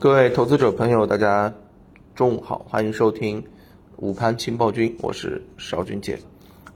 各位投资者朋友，大家中午好，欢迎收听午盘情报君，我是邵军杰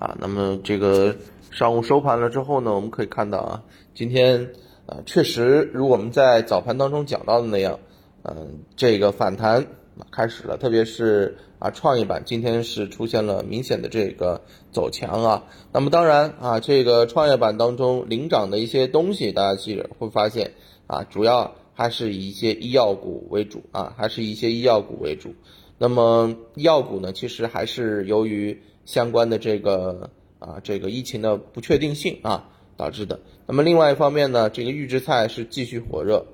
啊。那么这个上午收盘了之后呢，我们可以看到啊，今天啊确实如我们在早盘当中讲到的那样，嗯，这个反弹开始了，特别是啊创业板今天是出现了明显的这个走强啊。那么当然啊，这个创业板当中领涨的一些东西，大家其实会发现啊，主要。还是以一些医药股为主啊，还是一些医药股为主。那么医药股呢，其实还是由于相关的这个啊这个疫情的不确定性啊导致的。那么另外一方面呢，这个预制菜是继续火热。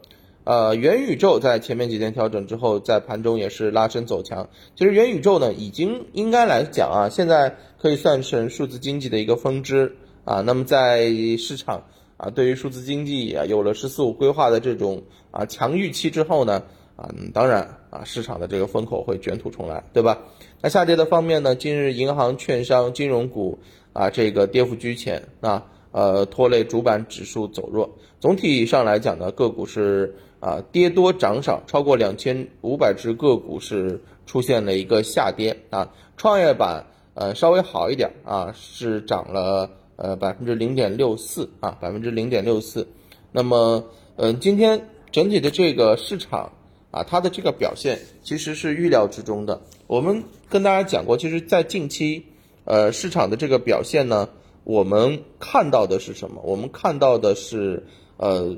呃，元宇宙在前面几天调整之后，在盘中也是拉升走强。其实元宇宙呢，已经应该来讲啊，现在可以算成数字经济的一个分支啊。那么在市场。啊，对于数字经济啊，有了“十四五”规划的这种啊强预期之后呢，啊，当然啊，市场的这个风口会卷土重来，对吧？那下跌的方面呢，今日银行、券商、金融股啊，这个跌幅居前啊，呃，拖累主板指数走弱。总体上来讲呢，个股是啊跌多涨少，超过两千五百只个股是出现了一个下跌啊。创业板呃稍微好一点啊，是涨了。呃，百分之零点六四啊，百分之零点六四。那么，嗯，今天整体的这个市场啊，它的这个表现其实是预料之中的。我们跟大家讲过，其实，在近期，呃，市场的这个表现呢，我们看到的是什么？我们看到的是，呃，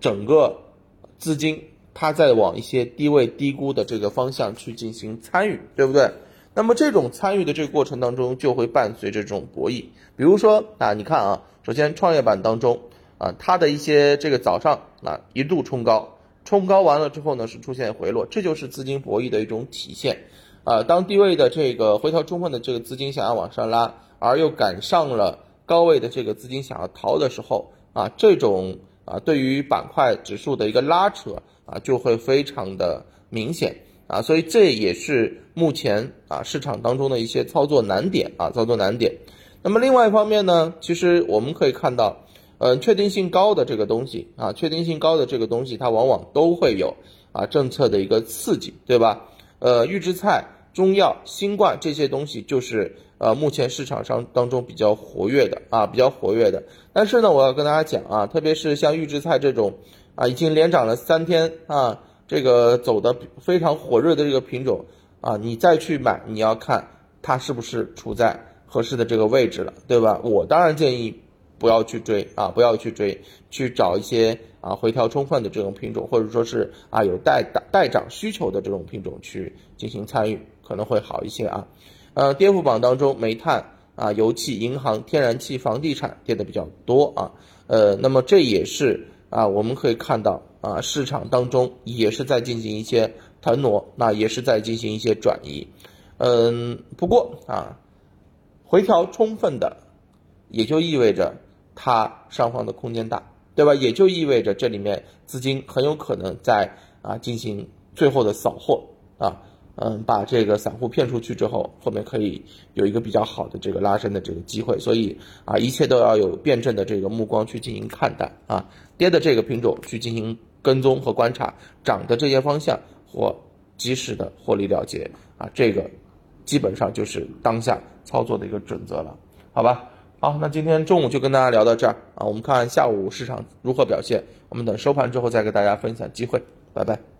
整个资金它在往一些低位低估的这个方向去进行参与，对不对？那么这种参与的这个过程当中，就会伴随着这种博弈。比如说啊，你看啊，首先创业板当中啊，它的一些这个早上啊一度冲高，冲高完了之后呢是出现回落，这就是资金博弈的一种体现。啊，当低位的这个回调充分的这个资金想要往上拉，而又赶上了高位的这个资金想要逃的时候啊，这种啊对于板块指数的一个拉扯啊，就会非常的明显。啊，所以这也是目前啊市场当中的一些操作难点啊，操作难点。那么另外一方面呢，其实我们可以看到，呃，确定性高的这个东西啊，确定性高的这个东西，它往往都会有啊政策的一个刺激，对吧？呃，预制菜、中药、新冠这些东西，就是呃目前市场上当中比较活跃的啊，比较活跃的。但是呢，我要跟大家讲啊，特别是像预制菜这种啊，已经连涨了三天啊。这个走的非常火热的这个品种啊，你再去买，你要看它是不是处在合适的这个位置了，对吧？我当然建议不要去追啊，不要去追，去找一些啊回调充分的这种品种，或者说是啊有待待涨需求的这种品种去进行参与，可能会好一些啊。呃，跌幅榜当中，煤炭啊、油气、银行、天然气、房地产跌的比较多啊。呃，那么这也是啊，我们可以看到。啊，市场当中也是在进行一些腾挪，那也是在进行一些转移。嗯，不过啊，回调充分的，也就意味着它上方的空间大，对吧？也就意味着这里面资金很有可能在啊进行最后的扫货啊，嗯，把这个散户骗出去之后，后面可以有一个比较好的这个拉升的这个机会。所以啊，一切都要有辩证的这个目光去进行看待啊，跌的这个品种去进行。跟踪和观察涨的这些方向，或及时的获利了结啊，这个基本上就是当下操作的一个准则了，好吧？好，那今天中午就跟大家聊到这儿啊，我们看下午市场如何表现，我们等收盘之后再给大家分享机会，拜拜。